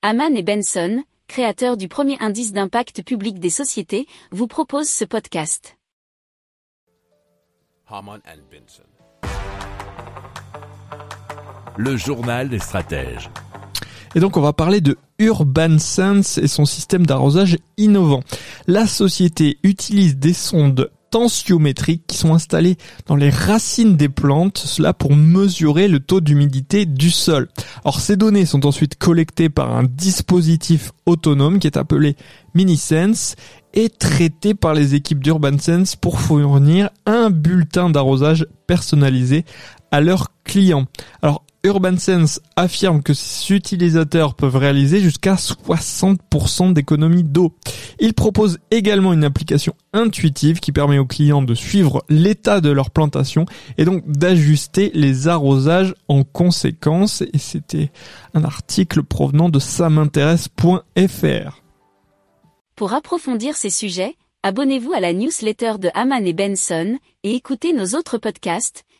Haman et Benson, créateurs du premier indice d'impact public des sociétés, vous proposent ce podcast. Haman and Benson. Le journal des stratèges. Et donc on va parler de Urban Sense et son système d'arrosage innovant. La société utilise des sondes tensiométriques qui sont installées dans les racines des plantes, cela pour mesurer le taux d'humidité du sol. Alors ces données sont ensuite collectées par un dispositif autonome qui est appelé MiniSense et traitées par les équipes d'Urban Sense pour fournir un bulletin d'arrosage personnalisé à leurs clients. Alors Urban Sense affirme que ses utilisateurs peuvent réaliser jusqu'à 60% d'économie d'eau. Il propose également une application intuitive qui permet aux clients de suivre l'état de leur plantation et donc d'ajuster les arrosages en conséquence. Et c'était un article provenant de samintéresse.fr. Pour approfondir ces sujets, abonnez-vous à la newsletter de Haman et Benson et écoutez nos autres podcasts